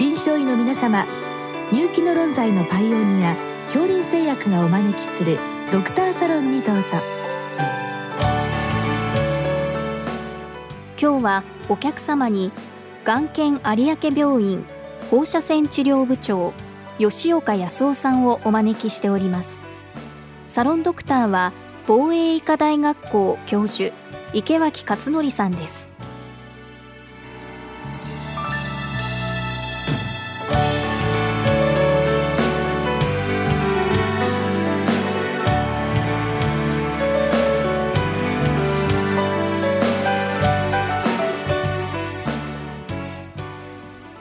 臨床医の皆様入気の論剤のパイオニア恐林製薬がお招きするドクターサロンにどうぞ。今日はお客様に眼研有明病院放射線治療部長吉岡康夫さんをお招きしております。サロンドクターは防衛医科大学校教授池脇勝則さんです。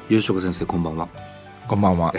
吉岡先生こんばんは。こんばんは。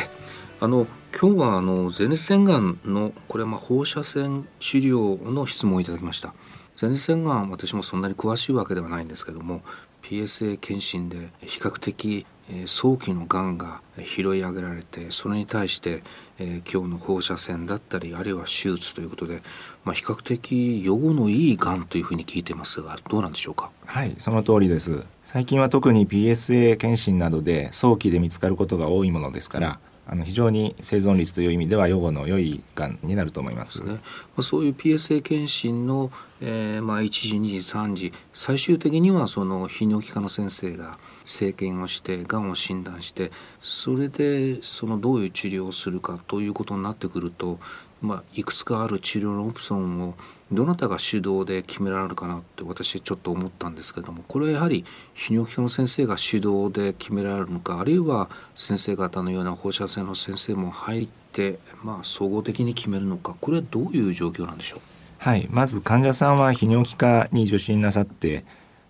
あの今日はあの前立腺がんのこれはまあ放射線治療の質問をいただきました。前立腺がん私もそんなに詳しいわけではないんですけども PSA 検診で比較的早期のがんが拾い上げられてそれに対して、えー、今日の放射線だったりあるいは手術ということで、まあ、比較的予後のいいがんというふうに聞いてますがどうなんでしょうか？はいその通りです。最近は特に PSA 検診などで早期で見つかることが多いものですから、あの非常に生存率という意味では予後の良いがんになると思います。ね、そういう PSA 検診の、えー、まあ1時2時3時。最終的にはその泌尿器科の先生が生検をしてがんを診断してそれでそのどういう治療をするかということになってくるとまあ、いくつかある治療のオプションをどなたが主導で決められるかなって私ちょっと思ったんですけどもこれはやはり泌尿器科の先生が主導で決められるのかあるいは先生方のような放射線の先生も入って、まあ、総合的に決めるのかこれはどういう状況なんでしょう？はい。まず患者さんは泌尿器科に受診なさって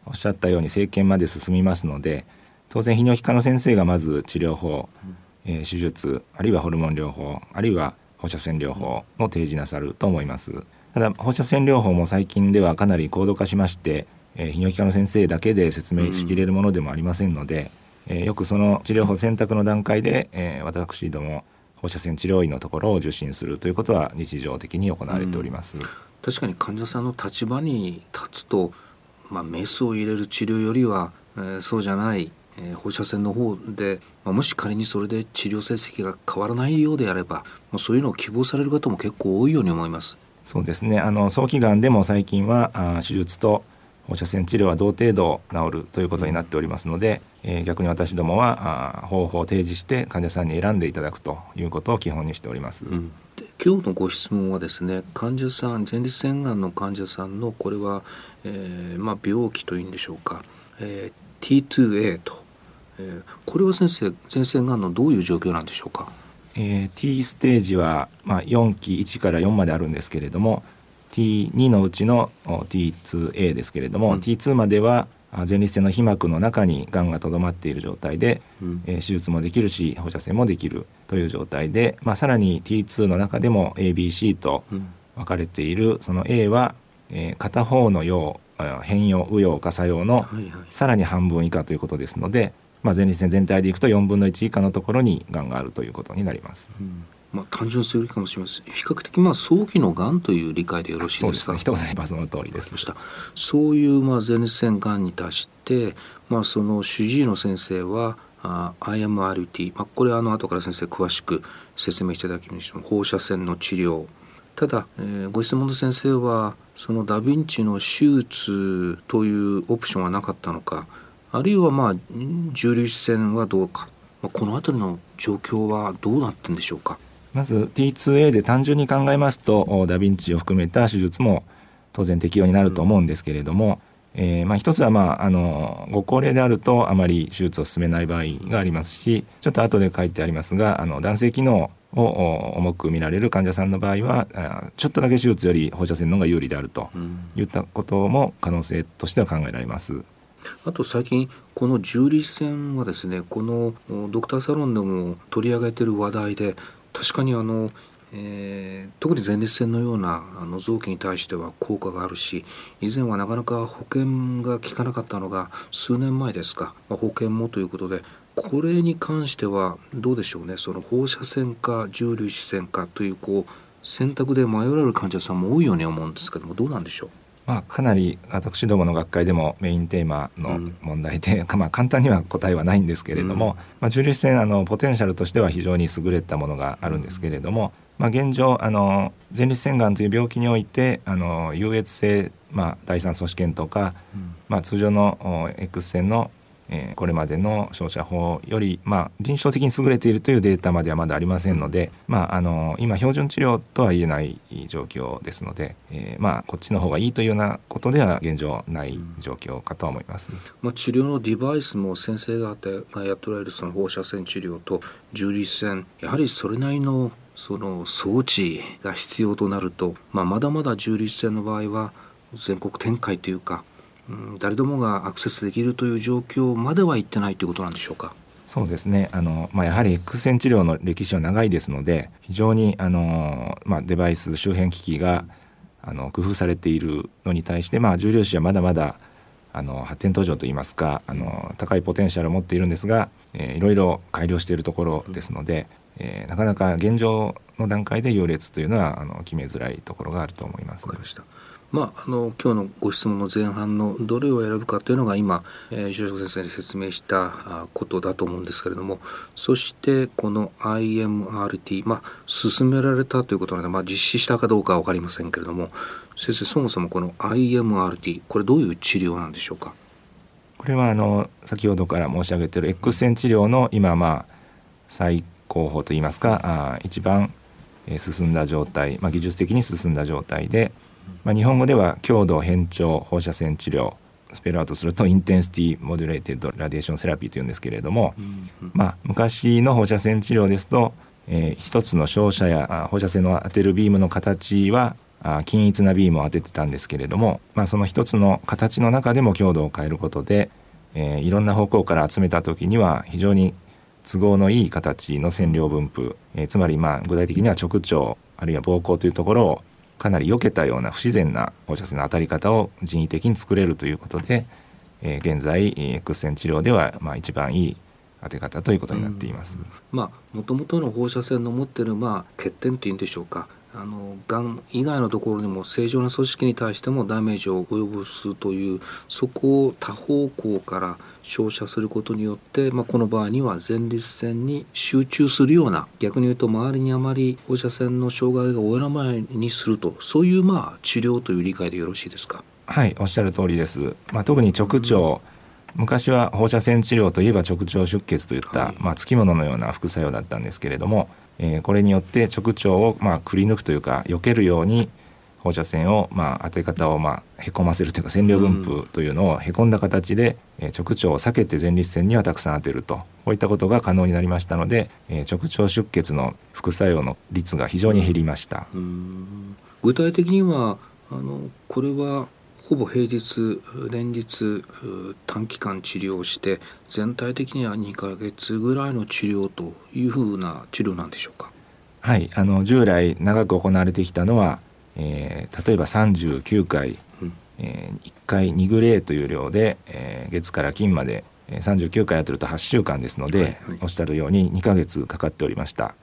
おっしゃったように生検まで進みますので当然泌尿器科の先生がまず治療法、えー、手術あるいはホルモン療法あるいは放射線療法を提示なさると思います。ただ放射線療法も最近ではかなり高度化しまして、えー、泌尿器科の先生だけで説明しきれるものでもありませんので、うん、えー、よくその治療法選択の段階で、えー、私ども放射線治療院のところを受診するということは日常的に行われております、うん、確かに患者さんの立場に立つとまあメスを入れる治療よりは、えー、そうじゃないえー、放射線の方で、まあ、もし仮にそれで治療成績が変わらないようであればまあそういうのを希望される方も結構多いように思います。そうですねあの早期がんでも最近はあ手術と放射線治療は同程度治るということになっておりますので、えー、逆に私どもはあ方法を提示して患者さんに選んでいただくということを基本にしております。うん。今日のご質問はですね患者さん前立腺がんの患者さんのこれは、えーまあ、病気というんでしょうか、えー、T2A と。えー、これは先生前線がんのどういう状況なんでしょうか、えー、T ステージは、まあ、4期1から4まであるんですけれども T2 のうちの T2A ですけれども、うん、T2 までは前立腺の皮膜の中にがんがとどまっている状態で、うん、えー、手術もできるし放射線もできるという状態で、まあ、さらに T2 の中でも ABC と分かれている、その A は、えー、片方の陽変用右陽下作用のさらに半分以下ということですので、まあ、前立腺全体でいくと4分の1以下のところにがんがあるということになります。うんまあ、単純すぎるかもしれません比較的まあ早期のがんという理解でよろしいですか？そうですね。その通りです。そういうまあ前立腺がんに対して、まあ、その主治医の先生はあ IMRT、まあ、これはあの後から先生詳しく説明していただきましても放射線の治療。ただ、えー、ご質問の先生はそのダ・ヴィンチの手術というオプションはなかったのかあるいはまあ重粒子線はどうか、まあ、この辺りの状況はどうなってんでしょうか？まず T2A で単純に考えますとダ・ヴィンチを含めた手術も当然適用になると思うんですけれども、うん、えー、まあ、一つは、まあ、あのご高齢であるとあまり手術を進めない場合がありますしちょっと後で書いてありますがあの男性機能を重く見られる患者さんの場合はちょっとだけ手術より放射線の方が有利であるといったことも可能性としては考えられます。あと最近この重粒子線はですねこのドクターサロンでも取り上げてる話題で確かにあの、えー、特に前立腺のようなあの臓器に対しては効果があるし以前はなかなか保険が効かなかったのが数年前ですか、まあ、保険もということでこれに関してはどうでしょうね。その放射線か重粒子線かというこう選択で迷われる患者さんも多いように思うんですけどもどうなんでしょう？まあ、かなり私どもの学会でもメインテーマの問題で、うん、まあ、簡単には答えはないんですけれども、うん、まあ、重粒子線あのポテンシャルとしては非常に優れたものがあるんですけれども、まあ、現状あの前立腺がんという病気においてあの優越性、まあ、第三組織検とか、うん、まあ、通常の X 線のえー、これまでの照射法より、まあ、臨床的に優れているというデータまではまだありませんので、まあ、あの今標準治療とは言えない状況ですので、えー、まあ、こっちの方がいいというようなことでは現状ない状況かと思います、まあ、治療のデバイスも先生方がやっておられるその放射線治療と重粒子線やはりそれなりのその装置が必要となると、まあ、まだまだ重粒子線の場合は全国展開というか誰でもがアクセスできるという状況まではいってないということなんでしょうか？そうですねあの、まあ、やはり X 線治療の歴史は長いですので非常にあの、まあ、デバイス周辺機器があの工夫されているのに対して、まあ、重量子はまだまだあの発展途上といいますかあの高いポテンシャルを持っているんですが、えー、いろいろ改良しているところですので、えー、なかなか現状の段階で優劣というのはあの決めづらいところがあると思います。わかりましたまあ、あの今日のご質問の前半のどれを選ぶかというのが今、えー、石先生に説明したことだと思うんですけれどもそしてこの IMRT、まあ、進められたということなので、まあ、実施したかどうかは分かりませんけれども先生そもそもこの IMRT これどういう治療なんでしょうか？これはあの先ほどから申し上げている X 線治療の今まあ最高峰といいますかあ一番進んだ状態、まあ、技術的に進んだ状態でまあ、日本語では強度変調放射線治療スペルアウトすると Intensity Modulated Radiation Therapy というんですけれども、まあ、昔の放射線治療ですと、えー、一つの照射や放射線の当てるビームの形は均一なビームを当ててたんですけれども、まあ、その一つの形の中でも強度を変えることで、えー、いろんな方向から集めた時には非常に都合のいい形の線量分布、えー、つまりまあ具体的には直腸あるいは膀胱というところをかなり避けたような不自然な放射線の当たり方を人為的に作れるということで、えー、現在 X 線治療ではまあ一番いい当て方ということになっています。まあもともとの放射線の持ってるまあ欠点というんでしょうか。あのがん以外のところにも正常な組織に対してもダメージを及ぼすというそこを多方向から照射することによって、まあ、この場合には前立腺に集中するような逆に言うと周りにあまり放射線の障害が及ばないにするとそういうまあ治療という理解でよろしいですか？はいおっしゃる通りです、まあ、特に直腸、うん昔は放射線治療といえば直腸出血といった、はい、まあ、つきもののような副作用だったんですけれども、えー、これによって直腸をまあくり抜くというか避けるように放射線をまあ当て方をまあへこませるというか線量分布というのをへこんだ形で、え直腸を避けて前立腺にはたくさん当てるとこういったことが可能になりましたので、え直腸出血の副作用の率が非常に減りました。具体的にはあのこれはほぼ平日連日短期間治療して全体的には2ヶ月ぐらいの治療というふうな治療なんでしょうか？はい。あの従来長く行われてきたのは、えー、例えば39回、うん、えー、1回2グレーという量で、えー、月から金まで39回やってると8週間ですので、はいはい、おっしゃるように2ヶ月かかっておりました。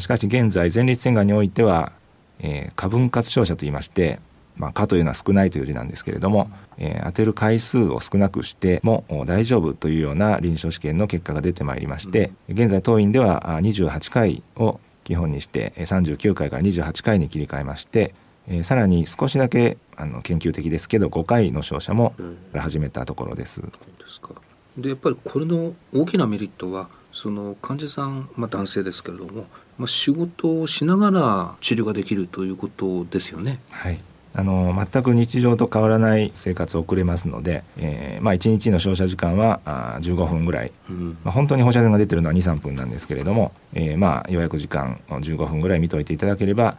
しかし現在前立腺がんにおいては、えー、過分割照射といいましてまあ、かというのは少ないという字なんですけれども、えー、当てる回数を少なくしても大丈夫というような臨床試験の結果が出てまいりまして、現在当院では28回を基本にして39回から28回に切り替えまして、えー、さらに少しだけあの研究的ですけど5回の照射も始めたところです。ですかでやっぱりこれの大きなメリットはその患者さん、まあ、男性ですけれども、まあ、仕事をしながら治療ができるということですよね。はいあの全く日常と変わらない生活を送れますので、えーまあ、1日の照射時間はあ15分ぐらい、うん、まあ、本当に放射線が出てるのは23分なんですけれども、えーまあ、予約時間15分ぐらい見といていただければ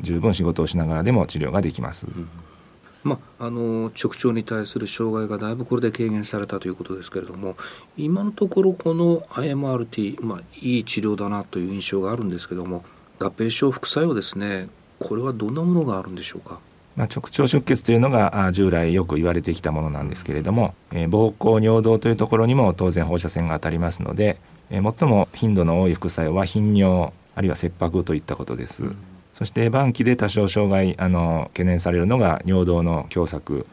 十分仕事をしながらでも治療ができます。うん。まあ、あの直腸に対する障害がだいぶこれで軽減されたということですけれども今のところこの IMRT、まあ、いい治療だなという印象があるんですけども合併症副作用ですね。これはどんなものがあるんでしょうか？まあ、直腸出血というのが従来よく言われてきたものなんですけれども、えー、膀胱尿道というところにも当然放射線が当たりますので、えー、最も頻度の多い副作用は頻尿あるいは切迫といったことです。そそして晩期で多少障害あの懸念されるのが尿道の狭窄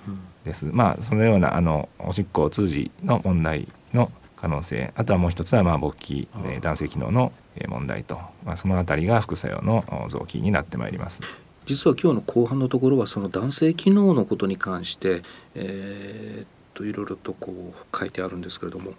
です、うん、まあそのようなあのおしっこを通じの問題の可能性あとはもう一つはまあ勃起、え男性機能の問題と、まあ、その辺りが副作用の臓器になってまいります。実は今日の後半のところはその男性機能のことに関して、えー、といろいろとこう書いてあるんですけれども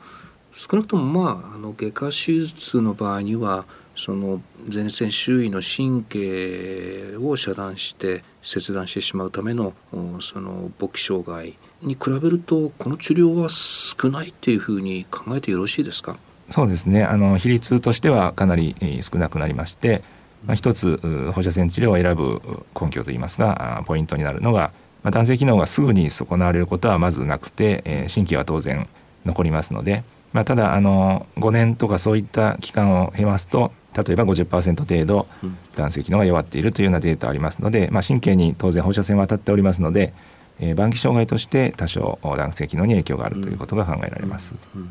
少なくともまああの外科手術の場合にはその前立腺周囲の神経を遮断して切断してしまうためのその勃起障害に比べるとこの治療は少ないっていうふうに考えてよろしいですか？そうですね。あの比率としてはかなり少なくなりまして、まあ、一つ放射線治療を選ぶ根拠といいますがポイントになるのが、まあ、男性機能がすぐに損なわれることはまずなくて、えー、神経は当然残りますので、まあ、ただあの5年とかそういった期間を経ますと例えば50%程度男性機能が弱っているというようなデータありますので、まあ、神経に当然放射線は当たっておりますので、えー、晩期障害として多少男性機能に影響があるということが考えられます。うんうん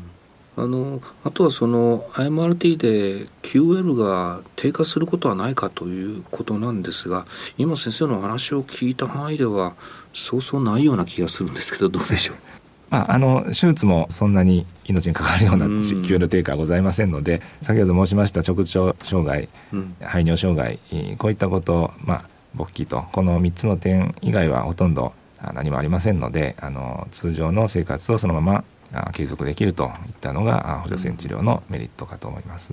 あのあとはその IMRT で QL が低下することはないかということなんですが今先生のお話を聞いた範囲ではそうそうないような気がするんですけどどうでしょう？まあ、あの手術もそんなに命に関わるような急の低下はございませんので先ほど申しました直腸障害、排尿障害こういったこと、まあ、勃起とこの3つの点以外はほとんど何もありませんのであの通常の生活をそのまま継続できるといったのが補助線治療のメリットかと思います。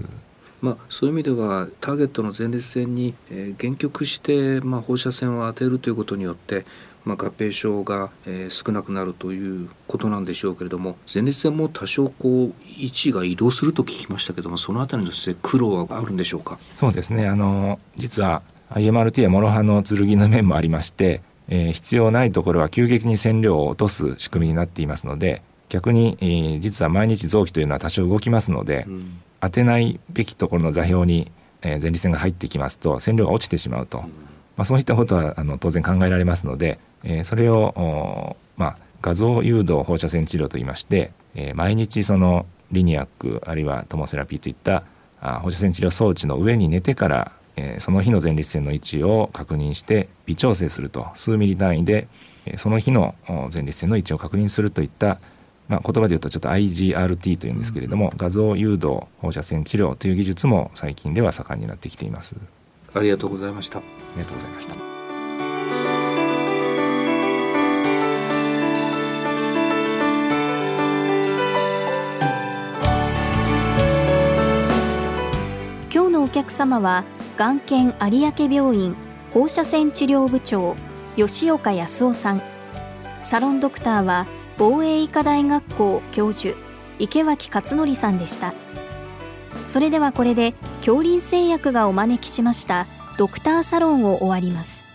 まあ、そういう意味ではターゲットの前立腺に、えー、限局して、まあ、放射線を当てるということによってまあ、合併症が、えー、少なくなるということなんでしょうけれども前立腺も多少こう位置が移動すると聞きましたけどもそのあたりの苦労はあるんでしょうか？そうですね。あの実は IMRT は諸刃の剣の面もありまして、えー、必要ないところは急激に線量を落とす仕組みになっていますので逆に、えー、実は毎日臓器というのは多少動きますので、うん、当てないべきところの座標に、えー、前立腺が入ってきますと線量が落ちてしまうと、うん、まあ、そういったことはあの当然考えられますので、えー、それを、まあ、画像誘導放射線治療といいまして、えー、毎日そのリニアックあるいはトモセラピーといったあ放射線治療装置の上に寝てから、えー、その日の前立腺の位置を確認して微調整すると。数ミリ単位で、えー、その日の前立腺の位置を確認するといったまあ、言葉で言うとちょっと IGRT というんですけれども、画像誘導放射線治療という技術も最近では盛んになってきています。ありがとうございました。ありがとうございました。お客様は眼研有明病院放射線治療部長吉岡康夫さん。サロンドクターは防衛医科大学校教授池脇勝則さんでした。それではこれで恐林製薬がお招きしましたドクターサロンを終わります。